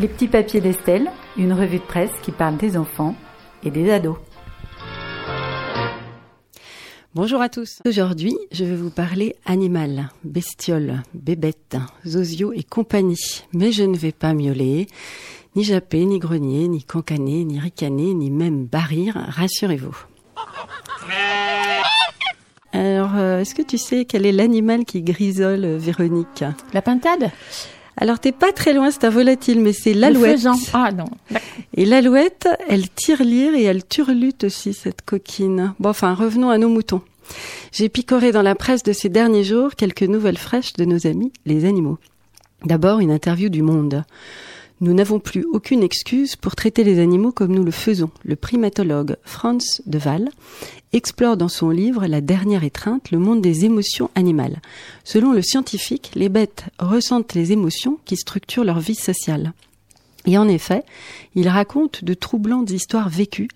Les petits papiers d'Estelle, une revue de presse qui parle des enfants et des ados. Bonjour à tous. Aujourd'hui, je vais vous parler animal, bestiole, bébête, zozio et compagnie. Mais je ne vais pas miauler, ni japper, ni grogner, ni cancaner, ni ricaner, ni même barrir, rassurez-vous. Alors, euh, est-ce que tu sais quel est l'animal qui grisole euh, Véronique? La pintade? Alors, t'es pas très loin, c'est un volatile, mais c'est l'alouette. Ah non. Et l'alouette, elle tire lire et elle turlute aussi, cette coquine. Bon, enfin, revenons à nos moutons. J'ai picoré dans la presse de ces derniers jours quelques nouvelles fraîches de nos amis, les animaux. D'abord, une interview du Monde. Nous n'avons plus aucune excuse pour traiter les animaux comme nous le faisons. Le primatologue Franz de Waal explore dans son livre La dernière étreinte le monde des émotions animales. Selon le scientifique, les bêtes ressentent les émotions qui structurent leur vie sociale. Et en effet, il raconte de troublantes histoires vécues,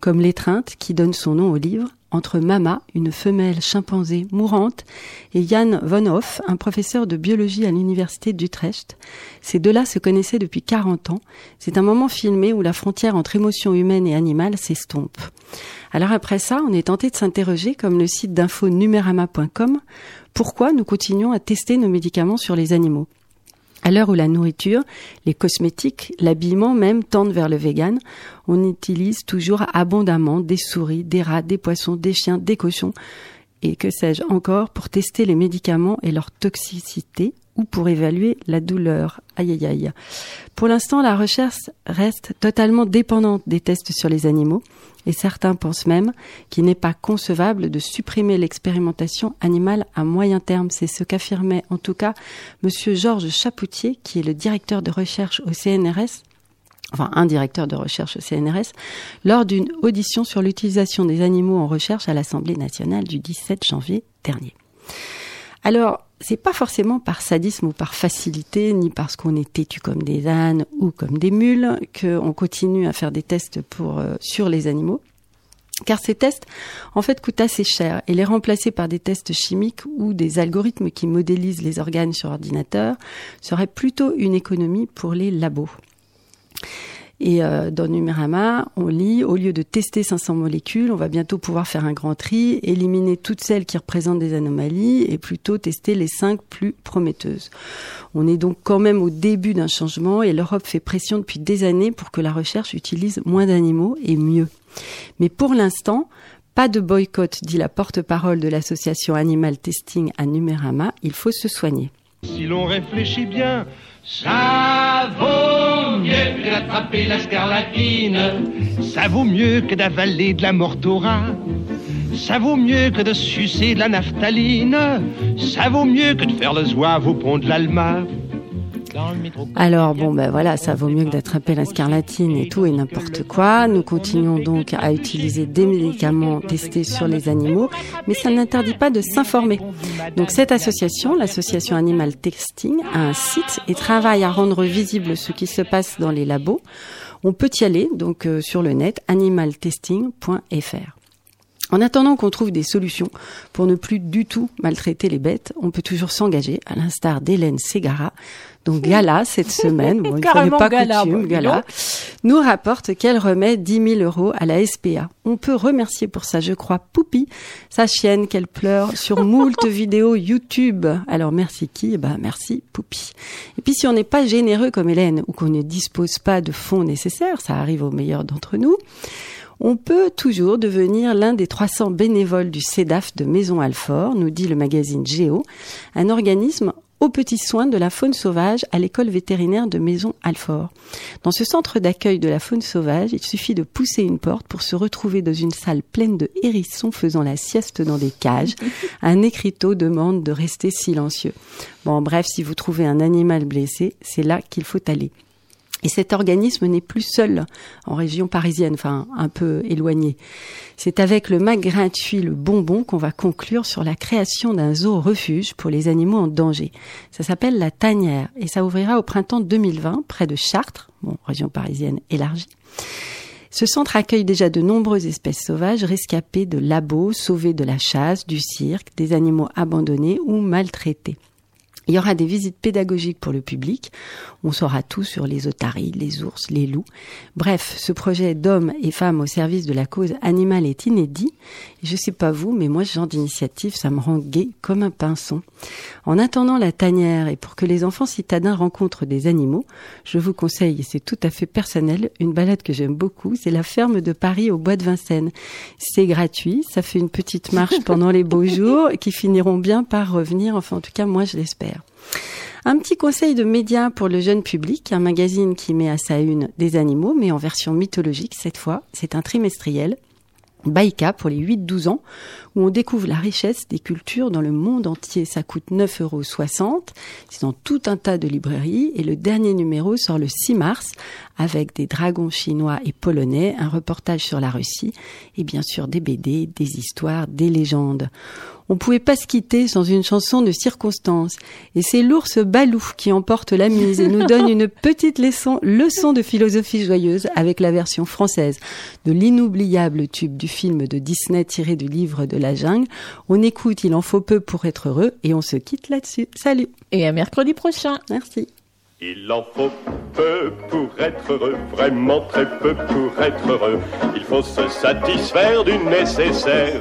comme l'étreinte qui donne son nom au livre, entre Mama, une femelle chimpanzé mourante, et Jan von Hoff, un professeur de biologie à l'université d'Utrecht. Ces deux-là se connaissaient depuis 40 ans. C'est un moment filmé où la frontière entre émotion humaine et animale s'estompe. Alors après ça, on est tenté de s'interroger, comme le site d'info numerama.com, pourquoi nous continuons à tester nos médicaments sur les animaux? À l'heure où la nourriture, les cosmétiques, l'habillement même tendent vers le vegan, on utilise toujours abondamment des souris, des rats, des poissons, des chiens, des cochons. Et que sais-je encore pour tester les médicaments et leur toxicité? Ou pour évaluer la douleur. Aïe aïe aïe. Pour l'instant, la recherche reste totalement dépendante des tests sur les animaux et certains pensent même qu'il n'est pas concevable de supprimer l'expérimentation animale à moyen terme. C'est ce qu'affirmait en tout cas monsieur Georges Chapoutier, qui est le directeur de recherche au CNRS enfin un directeur de recherche au CNRS, lors d'une audition sur l'utilisation des animaux en recherche à l'Assemblée nationale du 17 janvier dernier. Alors, c'est pas forcément par sadisme ou par facilité, ni parce qu'on est têtu comme des ânes ou comme des mules, qu'on continue à faire des tests euh, sur les animaux. Car ces tests, en fait, coûtent assez cher et les remplacer par des tests chimiques ou des algorithmes qui modélisent les organes sur ordinateur serait plutôt une économie pour les labos. Et euh, dans Numérama, on lit, au lieu de tester 500 molécules, on va bientôt pouvoir faire un grand tri, éliminer toutes celles qui représentent des anomalies et plutôt tester les cinq plus prometteuses. On est donc quand même au début d'un changement et l'Europe fait pression depuis des années pour que la recherche utilise moins d'animaux et mieux. Mais pour l'instant, pas de boycott, dit la porte-parole de l'association Animal Testing à Numérama, il faut se soigner. Si l'on réfléchit bien, ça d'attraper la scarlatine. Ça vaut mieux que d'avaler de la mortora. Ça vaut mieux que de sucer de la naphtaline. Ça vaut mieux que de faire le zouave au pont de l'Alma. Alors bon ben voilà, ça vaut mieux que d'attraper la scarlatine et tout et n'importe quoi. Nous continuons donc à utiliser des médicaments testés sur les animaux, mais ça n'interdit pas de s'informer. Donc cette association, l'association Animal Testing, a un site et travaille à rendre visible ce qui se passe dans les labos. On peut y aller donc euh, sur le net animaltesting.fr. En attendant qu'on trouve des solutions pour ne plus du tout maltraiter les bêtes, on peut toujours s'engager, à l'instar d'Hélène Ségara, donc Gala cette semaine, bon, pas Gala, coutume, bah, Gala, nous rapporte qu'elle remet 10 000 euros à la SPA. On peut remercier pour ça, je crois, Poupie, sa chienne qu'elle pleure sur moult vidéos YouTube. Alors merci qui? Eh ben merci Poupie. Et puis si on n'est pas généreux comme Hélène ou qu'on ne dispose pas de fonds nécessaires, ça arrive aux meilleurs d'entre nous, on peut toujours devenir l'un des 300 bénévoles du CEDAF de Maison Alfort, nous dit le magazine Géo, un organisme aux petits soins de la faune sauvage à l'école vétérinaire de Maison Alfort. Dans ce centre d'accueil de la faune sauvage, il suffit de pousser une porte pour se retrouver dans une salle pleine de hérissons faisant la sieste dans des cages. Un écriteau demande de rester silencieux. Bon, bref, si vous trouvez un animal blessé, c'est là qu'il faut aller. Et cet organisme n'est plus seul en région parisienne, enfin un peu éloigné. C'est avec le mag gratuit Le Bonbon qu'on va conclure sur la création d'un zoo refuge pour les animaux en danger. Ça s'appelle la Tanière et ça ouvrira au printemps 2020 près de Chartres, région parisienne élargie. Ce centre accueille déjà de nombreuses espèces sauvages rescapées de labos, sauvées de la chasse, du cirque, des animaux abandonnés ou maltraités. Il y aura des visites pédagogiques pour le public. On saura tout sur les otaries, les ours, les loups. Bref, ce projet d'hommes et femmes au service de la cause animale est inédit. Je sais pas vous, mais moi, ce genre d'initiative, ça me rend gai comme un pinson. En attendant la tanière et pour que les enfants citadins rencontrent des animaux, je vous conseille, et c'est tout à fait personnel, une balade que j'aime beaucoup, c'est la ferme de Paris au bois de Vincennes. C'est gratuit, ça fait une petite marche pendant les beaux jours qui finiront bien par revenir, enfin en tout cas moi je l'espère. Un petit conseil de médias pour le jeune public, un magazine qui met à sa une des animaux, mais en version mythologique cette fois. C'est un trimestriel. Baïka pour les 8-12 ans, où on découvre la richesse des cultures dans le monde entier. Ça coûte 9,60 euros. C'est dans tout un tas de librairies et le dernier numéro sort le 6 mars avec des dragons chinois et polonais, un reportage sur la Russie et bien sûr des BD, des histoires, des légendes. On pouvait pas se quitter sans une chanson de circonstance. Et c'est l'ours Balou qui emporte la mise et nous donne une petite leçon, leçon de philosophie joyeuse avec la version française de l'inoubliable tube du film de Disney tiré du livre de la jungle. On écoute Il en faut peu pour être heureux et on se quitte là-dessus. Salut. Et à mercredi prochain. Merci. Il en faut peu pour être heureux, vraiment très peu pour être heureux. Il faut se satisfaire du nécessaire.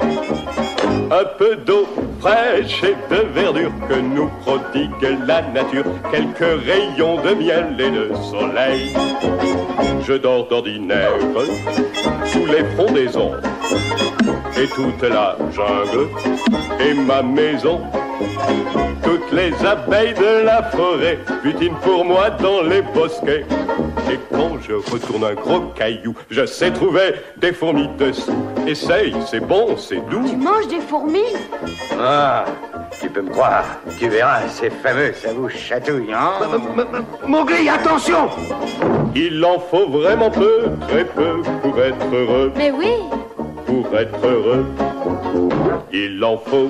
Un peu d'eau fraîche et de verdure que nous prodigue la nature. Quelques rayons de miel et de soleil. Je dors d'ordinaire sous les frondaisons et toute la jungle et ma maison toutes les abeilles de la forêt butinent pour moi dans les bosquets. Et quand je retourne un gros caillou, je sais trouver des fourmis dessous. Essaye, c'est bon, c'est doux. Tu manges des fourmis? Ah, tu peux me croire. Tu verras, c'est fameux, ça vous chatouille, hein? Mowgli, attention Il en faut vraiment peu, très peu, pour être heureux. Mais oui Pour être heureux. Il en faut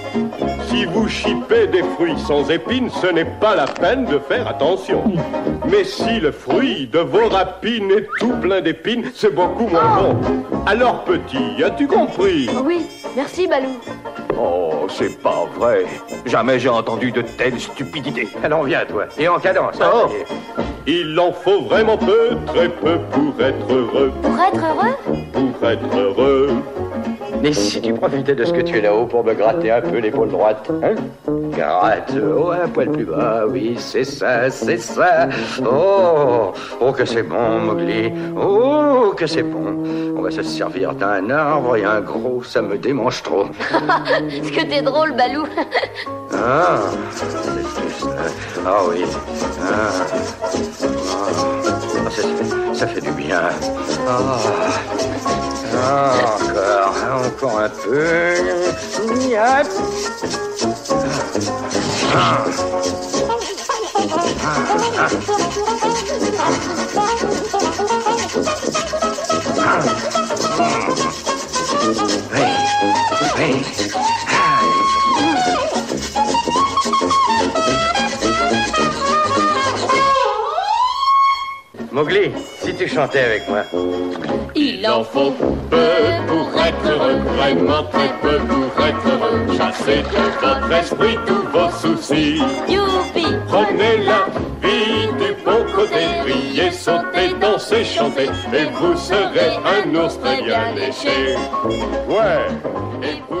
Si vous chipez des fruits sans épines, ce n'est pas la peine de faire attention. Mais si le fruit de vos rapines est tout plein d'épines, c'est beaucoup moins bon. Alors petit, as-tu compris? Oui, merci Balou. Oh, c'est pas vrai. Jamais j'ai entendu de telles stupidités. Alors viens, toi, et en cadence. hein, Oh. Il en faut vraiment peu, très peu pour être heureux, Pour être heureux? Pour être heureux. Mais si tu profitais de ce que tu es là-haut pour me gratter un peu l'épaule droite, hein Gratte, oh, un poil plus bas, oui, c'est ça, c'est ça. Oh, oh, que c'est bon, Mowgli. Oh, que c'est bon. On va se servir d'un arbre et un gros, ça me démange trop. Est-ce que t'es drôle, Balou Ah, c'est juste. Ah oui. Ah, Ah, ça, fait, ça fait du bien. Ah, encore, encore un peu. Ah. Mowgli, si tu chantais avec moi. Il en faut peu pour être heureux, vraiment très peu pour être heureux. Chassez de votre esprit tous vos soucis. Youpi Prenez la vie du bon côté, riez, sautez, dansez, chantez, et vous serez un ours très bien léché. Ouais, et vous serez